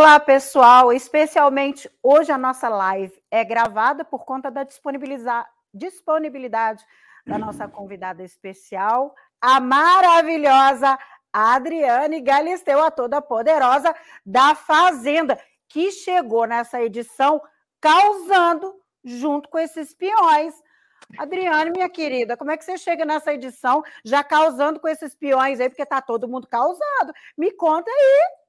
Olá, pessoal. Especialmente hoje a nossa live é gravada por conta da disponibilidade da nossa convidada especial, a maravilhosa Adriane Galisteu, a toda poderosa da Fazenda, que chegou nessa edição causando junto com esses peões. Adriane, minha querida, como é que você chega nessa edição já causando com esses peões aí, porque está todo mundo causado? Me conta aí.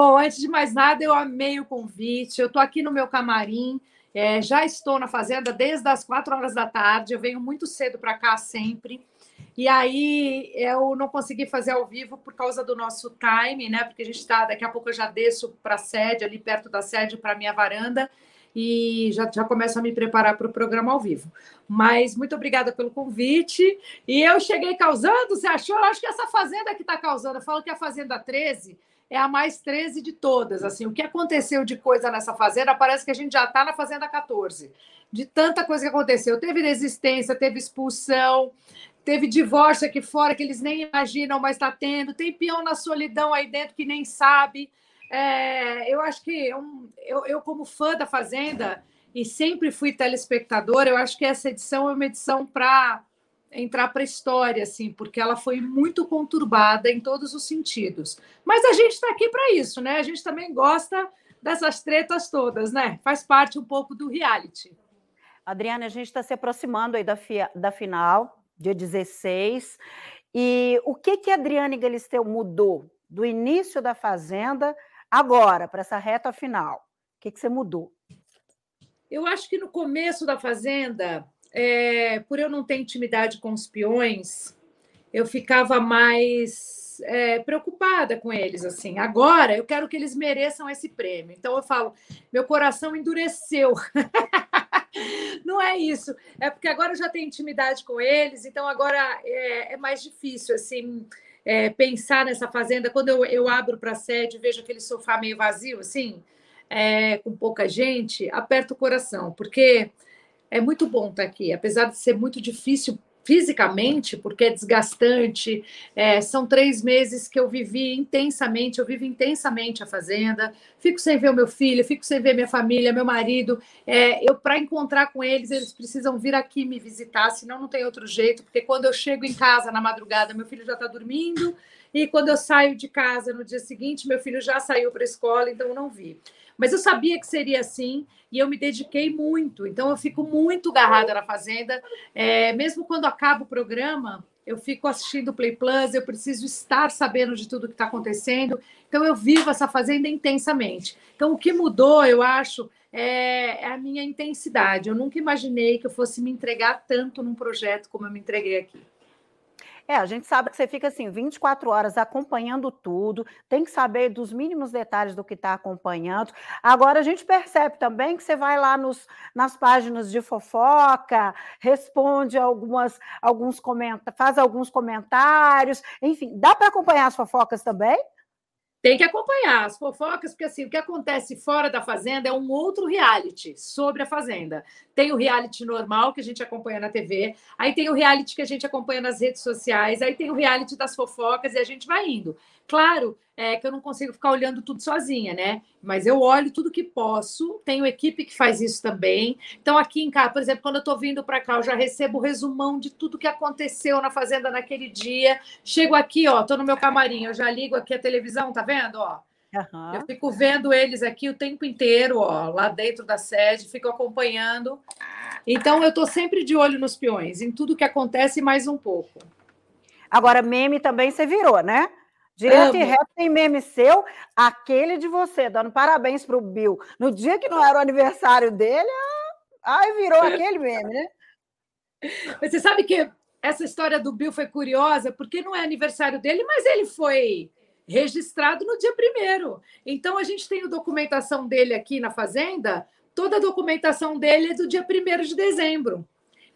Bom, antes de mais nada, eu amei o convite. Eu estou aqui no meu camarim, é, já estou na fazenda desde as quatro horas da tarde. Eu venho muito cedo para cá sempre. E aí eu não consegui fazer ao vivo por causa do nosso time, né? Porque a gente está, daqui a pouco eu já desço para a sede, ali perto da sede, para minha varanda, e já, já começo a me preparar para o programa ao vivo. Mas muito obrigada pelo convite. E eu cheguei causando, você achou? Eu acho que essa fazenda que está causando, eu falo que é a Fazenda 13 é a mais 13 de todas. Assim, o que aconteceu de coisa nessa fazenda, parece que a gente já está na fazenda 14. De tanta coisa que aconteceu. Teve resistência, teve expulsão, teve divórcio aqui fora que eles nem imaginam, mas está tendo. Tem peão na solidão aí dentro que nem sabe. É, eu acho que eu, eu, eu, como fã da Fazenda, e sempre fui telespectador, eu acho que essa edição é uma edição para entrar para a história, assim, porque ela foi muito conturbada em todos os sentidos. Mas a gente está aqui para isso, né? A gente também gosta dessas tretas todas, né? Faz parte um pouco do reality. Adriana, a gente está se aproximando aí da, fia, da final, dia 16. E o que que a Adriane Galisteu mudou do início da Fazenda agora, para essa reta final? O que, que você mudou? Eu acho que no começo da Fazenda, é, por eu não ter intimidade com os peões, eu ficava mais é, preocupada com eles. assim. Agora eu quero que eles mereçam esse prêmio. Então eu falo, meu coração endureceu. não é isso. É porque agora eu já tenho intimidade com eles, então agora é, é mais difícil assim. É, pensar nessa fazenda, quando eu, eu abro para a sede vejo aquele sofá meio vazio, assim, é, com pouca gente, aperta o coração, porque é muito bom estar aqui, apesar de ser muito difícil fisicamente, porque é desgastante. É, são três meses que eu vivi intensamente, eu vivo intensamente a fazenda. Fico sem ver o meu filho, fico sem ver minha família, meu marido. É, eu para encontrar com eles, eles precisam vir aqui me visitar, senão não tem outro jeito. Porque quando eu chego em casa na madrugada, meu filho já está dormindo. E quando eu saio de casa no dia seguinte, meu filho já saiu para a escola, então eu não vi. Mas eu sabia que seria assim e eu me dediquei muito. Então eu fico muito agarrada na Fazenda. É, mesmo quando acaba o programa, eu fico assistindo o Play Plus, eu preciso estar sabendo de tudo que está acontecendo. Então eu vivo essa Fazenda intensamente. Então o que mudou, eu acho, é, é a minha intensidade. Eu nunca imaginei que eu fosse me entregar tanto num projeto como eu me entreguei aqui. É, a gente sabe que você fica assim 24 horas acompanhando tudo, tem que saber dos mínimos detalhes do que está acompanhando. Agora a gente percebe também que você vai lá nos, nas páginas de fofoca, responde algumas, alguns comentários, faz alguns comentários, enfim, dá para acompanhar as fofocas também? Tem que acompanhar as fofocas, porque assim, o que acontece fora da Fazenda é um outro reality sobre a Fazenda. Tem o reality normal que a gente acompanha na TV, aí tem o reality que a gente acompanha nas redes sociais, aí tem o reality das fofocas e a gente vai indo. Claro é, que eu não consigo ficar olhando tudo sozinha, né? Mas eu olho tudo que posso, tenho equipe que faz isso também. Então, aqui em casa, por exemplo, quando eu estou vindo para cá, eu já recebo o resumão de tudo que aconteceu na Fazenda naquele dia. Chego aqui, ó, estou no meu camarim, eu já ligo aqui a televisão, tá vendo? Ó, Uhum. Eu fico vendo eles aqui o tempo inteiro, ó, lá dentro da sede, fico acompanhando. Então, eu estou sempre de olho nos peões, em tudo que acontece mais um pouco. Agora, meme também você virou, né? Direto Amo. e reto tem meme seu, aquele de você, dando parabéns para o Bill. No dia que não era o aniversário dele, ai, virou aquele meme, né? Você sabe que essa história do Bill foi curiosa, porque não é aniversário dele, mas ele foi registrado no dia primeiro. Então a gente tem a documentação dele aqui na Fazenda, toda a documentação dele é do dia primeiro de dezembro.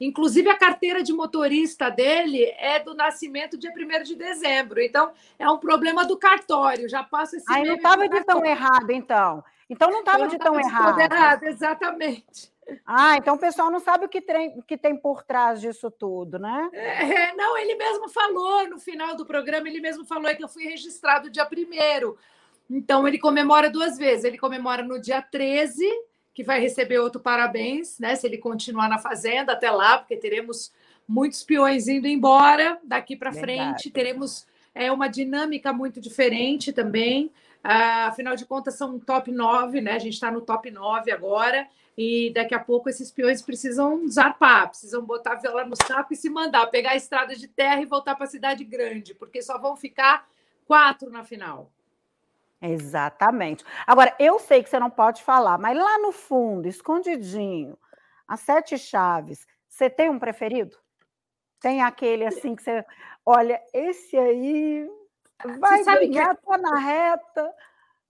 Inclusive, a carteira de motorista dele é do nascimento dia 1 de dezembro. Então, é um problema do cartório. Já passa esse. Aí não estava de tão errado, então. Então, não estava de tão errado. errado. Exatamente. Ah, então o pessoal não sabe o que que tem por trás disso tudo, né? É, não, ele mesmo falou no final do programa, ele mesmo falou é que eu fui registrado dia primeiro. Então, ele comemora duas vezes. Ele comemora no dia 13, que vai receber outro parabéns, né? Se ele continuar na Fazenda até lá, porque teremos muitos peões indo embora daqui para frente. Teremos é, uma dinâmica muito diferente também. Ah, afinal de contas, são top 9, né? A gente está no top 9 agora. E daqui a pouco esses peões precisam zarpar, precisam botar a viola no saco e se mandar, pegar a estrada de terra e voltar para a cidade grande, porque só vão ficar quatro na final. Exatamente. Agora, eu sei que você não pode falar, mas lá no fundo, escondidinho, as sete chaves, você tem um preferido? Tem aquele assim que você. Olha, esse aí vai ganhar, que... tá na reta.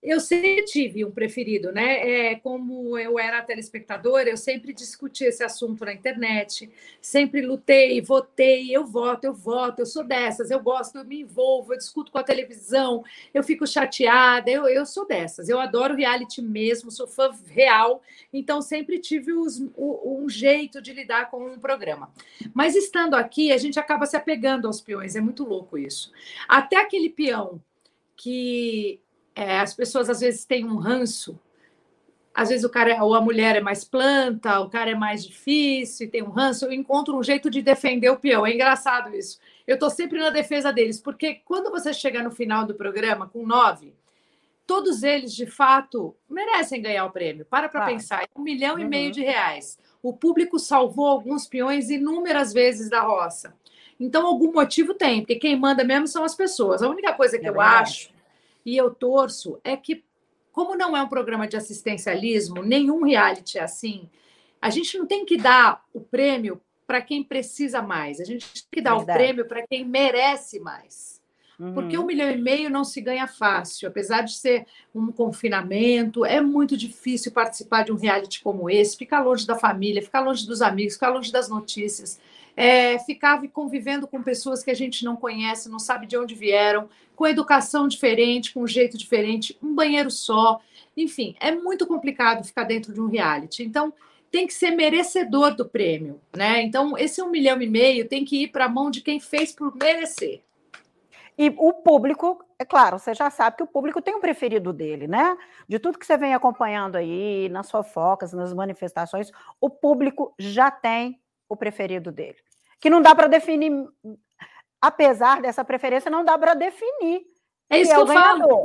Eu sempre tive um preferido, né? É, como eu era telespectadora, eu sempre discuti esse assunto na internet, sempre lutei, votei, eu voto, eu voto, eu sou dessas, eu gosto, eu me envolvo, eu discuto com a televisão, eu fico chateada, eu, eu sou dessas, eu adoro reality mesmo, sou fã real, então sempre tive os, um jeito de lidar com um programa. Mas estando aqui, a gente acaba se apegando aos peões, é muito louco isso. Até aquele peão que é, as pessoas às vezes têm um ranço. Às vezes o cara ou a mulher é mais planta, o cara é mais difícil, tem um ranço. Eu encontro um jeito de defender o peão. É engraçado isso. Eu estou sempre na defesa deles, porque quando você chega no final do programa com nove, todos eles de fato merecem ganhar o prêmio. Para para pensar, é um milhão uhum. e meio uhum. de reais. O público salvou alguns peões inúmeras vezes da roça. Então, algum motivo tem, porque quem manda mesmo são as pessoas. A única coisa que é eu verdade. acho e eu torço é que, como não é um programa de assistencialismo, nenhum reality é assim, a gente não tem que dar o prêmio para quem precisa mais, a gente tem que dar Verdade. o prêmio para quem merece mais. Uhum. Porque um milhão e meio não se ganha fácil, apesar de ser um confinamento, é muito difícil participar de um reality como esse, ficar longe da família, ficar longe dos amigos, ficar longe das notícias é, ficava convivendo com pessoas que a gente não conhece, não sabe de onde vieram, com educação diferente, com um jeito diferente, um banheiro só. Enfim, é muito complicado ficar dentro de um reality. Então, tem que ser merecedor do prêmio, né? Então, esse um milhão e meio tem que ir para a mão de quem fez por merecer. E o público, é claro, você já sabe que o público tem um preferido dele, né? De tudo que você vem acompanhando aí, nas fofocas, nas manifestações, o público já tem o preferido dele. Que não dá para definir, apesar dessa preferência, não dá para definir. É isso que, é eu falo.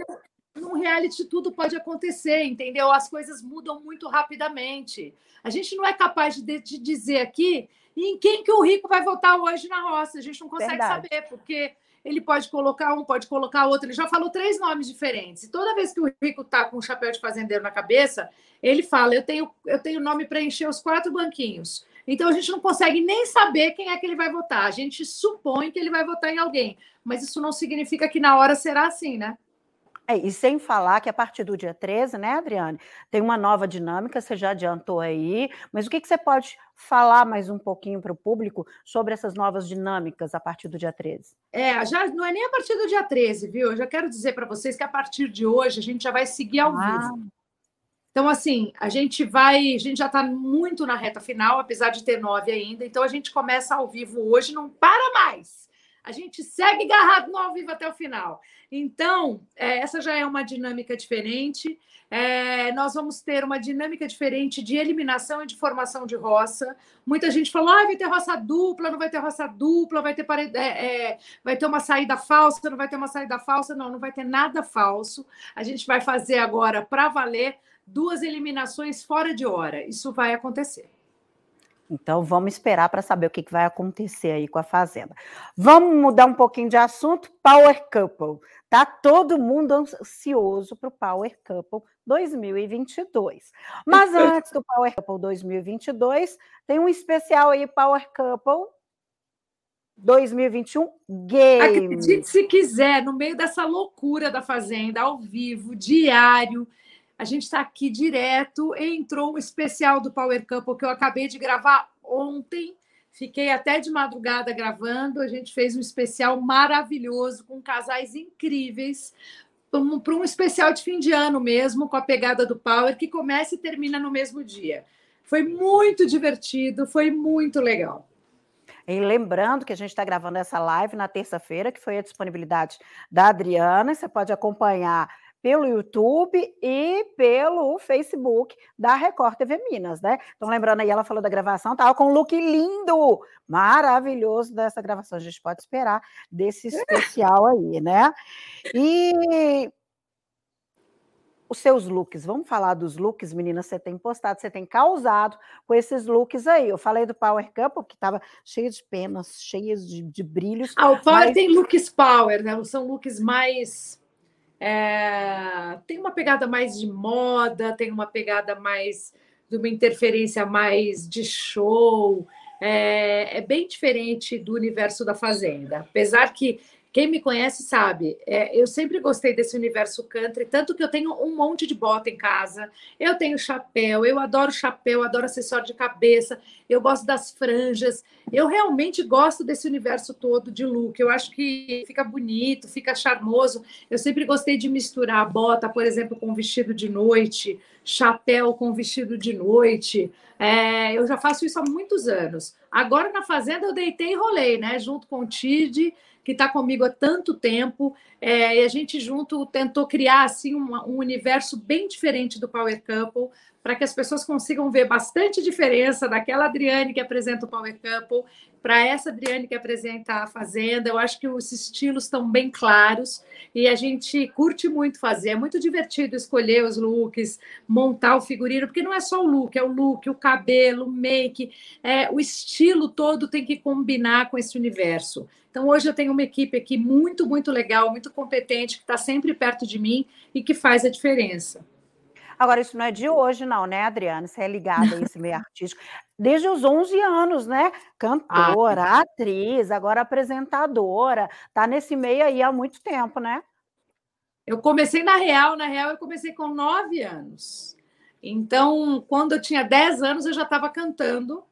Num reality tudo pode acontecer, entendeu? As coisas mudam muito rapidamente. A gente não é capaz de, de dizer aqui em quem que o rico vai votar hoje na roça. A gente não consegue Verdade. saber, porque ele pode colocar um, pode colocar outro. Ele já falou três nomes diferentes. E toda vez que o rico está com um chapéu de fazendeiro na cabeça, ele fala: Eu tenho, eu tenho nome para encher os quatro banquinhos. Então a gente não consegue nem saber quem é que ele vai votar. A gente supõe que ele vai votar em alguém, mas isso não significa que na hora será assim, né? É, e sem falar que a partir do dia 13, né, Adriane, tem uma nova dinâmica, você já adiantou aí, mas o que, que você pode falar mais um pouquinho para o público sobre essas novas dinâmicas a partir do dia 13? É, já não é nem a partir do dia 13, viu? Eu já quero dizer para vocês que a partir de hoje a gente já vai seguir ao ah. vivo. Então, assim, a gente vai, a gente já está muito na reta final, apesar de ter nove ainda. Então, a gente começa ao vivo hoje, não para mais. A gente segue agarrado no ao vivo até o final. Então, é, essa já é uma dinâmica diferente. É, nós vamos ter uma dinâmica diferente de eliminação e de formação de roça. Muita gente falou: ah, vai ter roça dupla, não vai ter roça dupla, vai ter, parede, é, é, vai ter uma saída falsa, não vai ter uma saída falsa. Não, não vai ter nada falso. A gente vai fazer agora para valer duas eliminações fora de hora. Isso vai acontecer. Então vamos esperar para saber o que, vai acontecer aí com a Fazenda. Vamos mudar um pouquinho de assunto. Power Couple. Tá todo mundo ansioso para o Power Couple 2022. Mas antes do Power Couple 2022, tem um especial aí, Power Couple 2021 Game. Acredite se quiser, no meio dessa loucura da Fazenda, ao vivo, diário, a gente está aqui direto. Entrou um especial do Power Couple que eu acabei de gravar ontem. Fiquei até de madrugada gravando. A gente fez um especial maravilhoso com casais incríveis para um, especial de fim de ano mesmo, com a pegada do Power, que começa e termina no mesmo dia. Foi muito divertido, foi muito legal. E lembrando que a gente está gravando essa live na terça-feira, que foi a disponibilidade da Adriana. Você pode acompanhar pelo YouTube e pelo Facebook da Record TV Minas, né? Então, lembrando aí, ela falou da gravação, tava com um look lindo, maravilhoso dessa gravação. A gente pode esperar desse especial aí, né? E os seus looks. Vamos falar dos looks, meninas. Você tem postado, você tem causado com esses looks aí. Eu falei do Power Couple, que estava cheio de penas, cheias de, de brilhos. Ah, o Power mas... tem looks Power, né? São looks mais. É... Tem uma pegada mais de moda, tem uma pegada mais de uma interferência mais de show. É, é bem diferente do universo da Fazenda. Apesar que quem me conhece sabe, é, eu sempre gostei desse universo country, tanto que eu tenho um monte de bota em casa, eu tenho chapéu, eu adoro chapéu, adoro acessório de cabeça, eu gosto das franjas, eu realmente gosto desse universo todo de look, eu acho que fica bonito, fica charmoso, eu sempre gostei de misturar bota, por exemplo, com vestido de noite, chapéu com vestido de noite, é, eu já faço isso há muitos anos. Agora na Fazenda eu deitei e rolei, né, junto com o Tid, que está comigo há tanto tempo, é, e a gente junto tentou criar assim um, um universo bem diferente do Power Couple, para que as pessoas consigam ver bastante diferença daquela Adriane que apresenta o Power Couple para essa Adriane que apresenta a Fazenda. Eu acho que os estilos estão bem claros e a gente curte muito fazer. É muito divertido escolher os looks, montar o figurino, porque não é só o look, é o look, o cabelo, o make, é, o estilo todo tem que combinar com esse universo. Então, hoje eu tenho uma equipe aqui muito, muito legal, muito competente, que está sempre perto de mim e que faz a diferença. Agora, isso não é de hoje, não, né, Adriana? Você é ligada a esse meio artístico. Desde os 11 anos, né? Cantora, ah. atriz, agora apresentadora. Tá nesse meio aí há muito tempo, né? Eu comecei na Real, na Real eu comecei com 9 anos. Então, quando eu tinha 10 anos, eu já estava cantando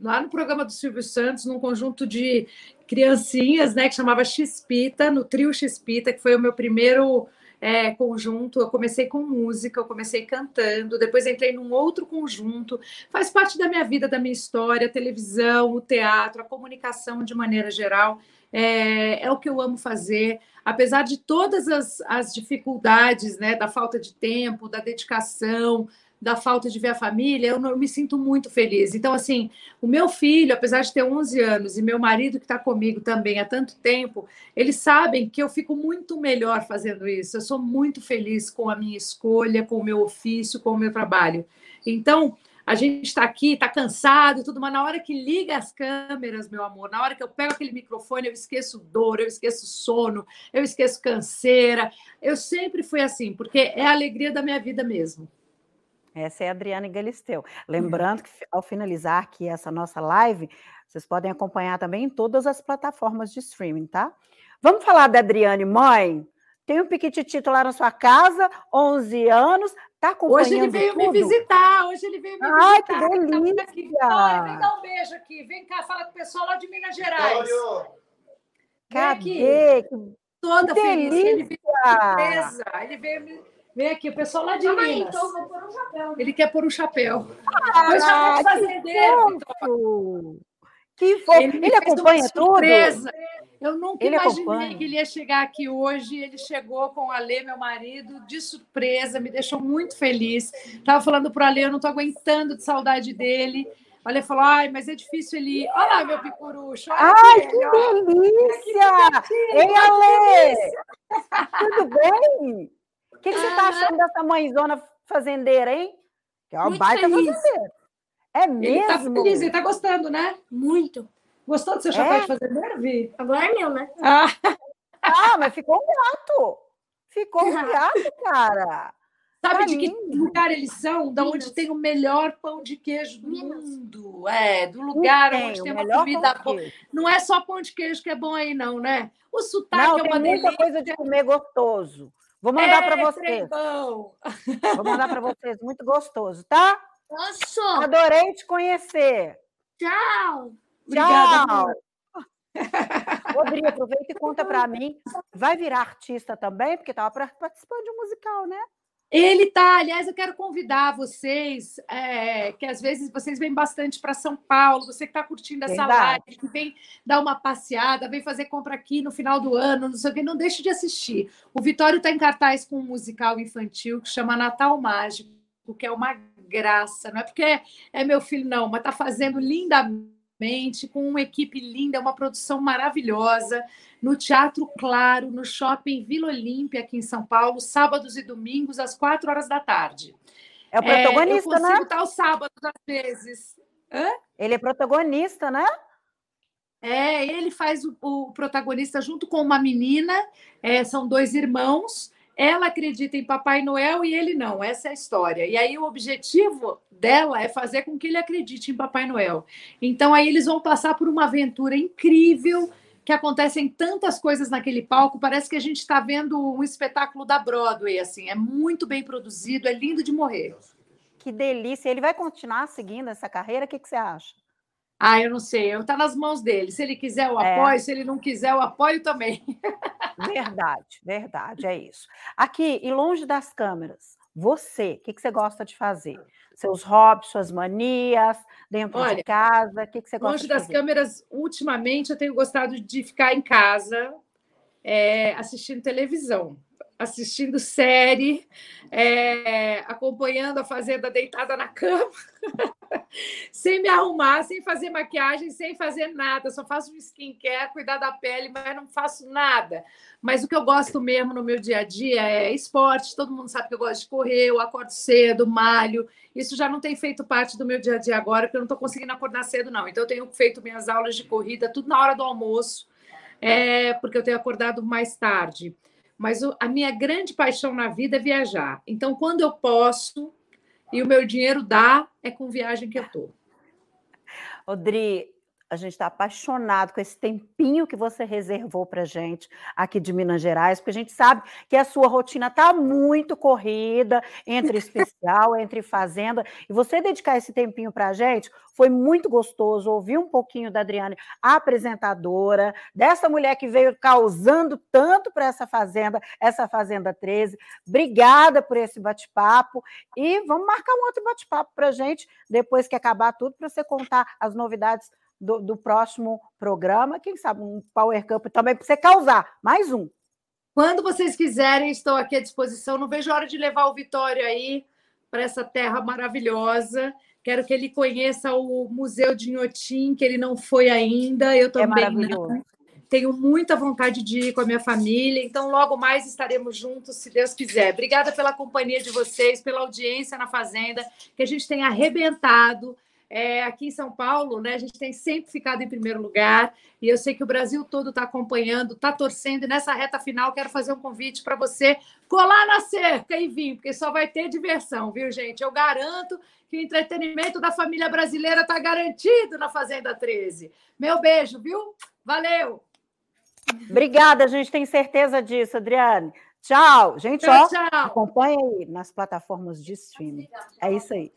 lá no programa do Silvio Santos, num conjunto de criancinhas, né, que chamava Xpita, no trio Xpita, que foi o meu primeiro é, conjunto. Eu comecei com música, eu comecei cantando, depois entrei num outro conjunto. Faz parte da minha vida, da minha história, a televisão, o teatro, a comunicação de maneira geral. É, é o que eu amo fazer, apesar de todas as, as dificuldades, né, da falta de tempo, da dedicação, da falta de ver a família, eu, não, eu me sinto muito feliz. Então, assim, o meu filho, apesar de ter 11 anos, e meu marido que está comigo também há tanto tempo, eles sabem que eu fico muito melhor fazendo isso. Eu sou muito feliz com a minha escolha, com o meu ofício, com o meu trabalho. Então, a gente está aqui, está cansado tudo, mas na hora que liga as câmeras, meu amor, na hora que eu pego aquele microfone, eu esqueço dor, eu esqueço sono, eu esqueço canseira. Eu sempre fui assim, porque é a alegria da minha vida mesmo. Essa é a Adriane Galisteu. Lembrando que ao finalizar aqui essa nossa live, vocês podem acompanhar também em todas as plataformas de streaming, tá? Vamos falar da Adriane mãe? Tem um piquititito lá na sua casa, 11 anos, tá acompanhando Hoje ele veio tudo? me visitar, hoje ele veio me visitar. Ai, que delícia! Aqui. vem dar um beijo aqui, vem cá, fala com o pessoal lá de Minas Gerais. Cadê? Toda que feliz. Delícia. Ele veio surpresa, ele veio me Vem aqui, o pessoal lá de Calma Minas. Aí, então vou pôr um chapéu. Ele quer pôr um chapéu. Ah, que fazendeiro. Que fofo. Ele, ele acompanha tudo? Eu nunca ele imaginei acompanha. que ele ia chegar aqui hoje. Ele chegou com o Alê, meu marido, de surpresa, me deixou muito feliz. Estava falando para o Alê, eu não estou aguentando de saudade dele. O Alê falou: ai, mas é difícil ele ir. Olha lá, meu picurucho. Ai, que delícia! Ei, Alê! Tudo bem? O que, que você está achando dessa mãezona fazendeira, hein? Que é uma Muito baita feliz. fazendeira. É mesmo? Ele tá feliz, ele tá gostando, né? Muito. Gostou do seu chapéu é? de fazendeiro, Vi? Agora é meu, né? Ah. ah, mas ficou um gato. Ficou um gato, cara. Sabe de que lugar eles são? Da onde tem o melhor pão de queijo do Minas. mundo. É, do lugar tem, onde tem uma comida boa. Não é só pão de queijo que é bom aí, não, né? O sotaque não, é uma tem muita coisa de comer gostoso. Vou mandar para vocês. Vou mandar para vocês, muito gostoso, tá? Posso? Adorei te conhecer. Tchau. Tchau. Rodrigo, aproveita e conta para mim. Vai virar artista também? Porque estava participando de um musical, né? Ele tá, aliás, eu quero convidar vocês, é, que às vezes vocês vêm bastante para São Paulo, você que está curtindo essa Verdade. live, que vem dar uma passeada, vem fazer compra aqui no final do ano, não sei o que, não deixe de assistir. O Vitório está em cartaz com um musical infantil que chama Natal Mágico, que é uma graça, não é porque é meu filho, não, mas está fazendo lindamente, com uma equipe linda, uma produção maravilhosa no Teatro Claro, no Shopping Vila Olímpia, aqui em São Paulo, sábados e domingos, às quatro horas da tarde. É o protagonista, é, eu né? consigo estar os sábados, às vezes. Hã? Ele é protagonista, né? É, ele faz o, o protagonista junto com uma menina, é, são dois irmãos. Ela acredita em Papai Noel e ele não. Essa é a história. E aí o objetivo dela é fazer com que ele acredite em Papai Noel. Então aí eles vão passar por uma aventura incrível que acontecem tantas coisas naquele palco, parece que a gente está vendo um espetáculo da Broadway, assim, é muito bem produzido, é lindo de morrer. Que delícia! Ele vai continuar seguindo essa carreira? O que, que você acha? Ah, eu não sei, está nas mãos dele. Se ele quiser, eu é. apoio, é. se ele não quiser, eu apoio também. Verdade, verdade, é isso. Aqui, e longe das câmeras, você, o que, que você gosta de fazer? seus hobbies, suas manias, dentro Olha, de casa? O que, que você gosta longe das câmeras, ultimamente eu tenho gostado de ficar em casa é, assistindo televisão assistindo série, é, acompanhando a Fazenda deitada na cama, sem me arrumar, sem fazer maquiagem, sem fazer nada. Só faço skincare, cuidar da pele, mas não faço nada. Mas o que eu gosto mesmo no meu dia a dia é esporte. Todo mundo sabe que eu gosto de correr, eu acordo cedo, malho. Isso já não tem feito parte do meu dia a dia agora, porque eu não estou conseguindo acordar cedo, não. Então, eu tenho feito minhas aulas de corrida, tudo na hora do almoço, é, porque eu tenho acordado mais tarde mas a minha grande paixão na vida é viajar. Então, quando eu posso e o meu dinheiro dá, é com viagem que eu estou. Odri, a gente está apaixonado com esse tempinho que você reservou para gente aqui de Minas Gerais, porque a gente sabe que a sua rotina está muito corrida entre especial, entre fazenda, e você dedicar esse tempinho para a gente foi muito gostoso ouvir um pouquinho da Adriane, apresentadora, dessa mulher que veio causando tanto para essa fazenda, essa Fazenda 13. Obrigada por esse bate-papo e vamos marcar um outro bate-papo para a gente depois que acabar tudo, para você contar as novidades do, do próximo programa. Quem sabe um Power Cup também para você causar. Mais um. Quando vocês quiserem, estou aqui à disposição. Não vejo a hora de levar o Vitório aí para essa terra maravilhosa. Quero que ele conheça o Museu de Inhotim, que ele não foi ainda. Eu é também é não. Tenho muita vontade de ir com a minha família, então logo mais estaremos juntos, se Deus quiser. Obrigada pela companhia de vocês, pela audiência na Fazenda, que a gente tem arrebentado. É, aqui em São Paulo, né, a gente tem sempre ficado em primeiro lugar e eu sei que o Brasil todo está acompanhando, está torcendo. E nessa reta final, quero fazer um convite para você colar na cerca e vir, porque só vai ter diversão, viu, gente? Eu garanto que o entretenimento da família brasileira está garantido na Fazenda 13. Meu beijo, viu? Valeu! Obrigada, a gente tem certeza disso, Adriane. Tchau, gente. Tchau, ó, tchau. Acompanha aí nas plataformas de streaming. É isso aí.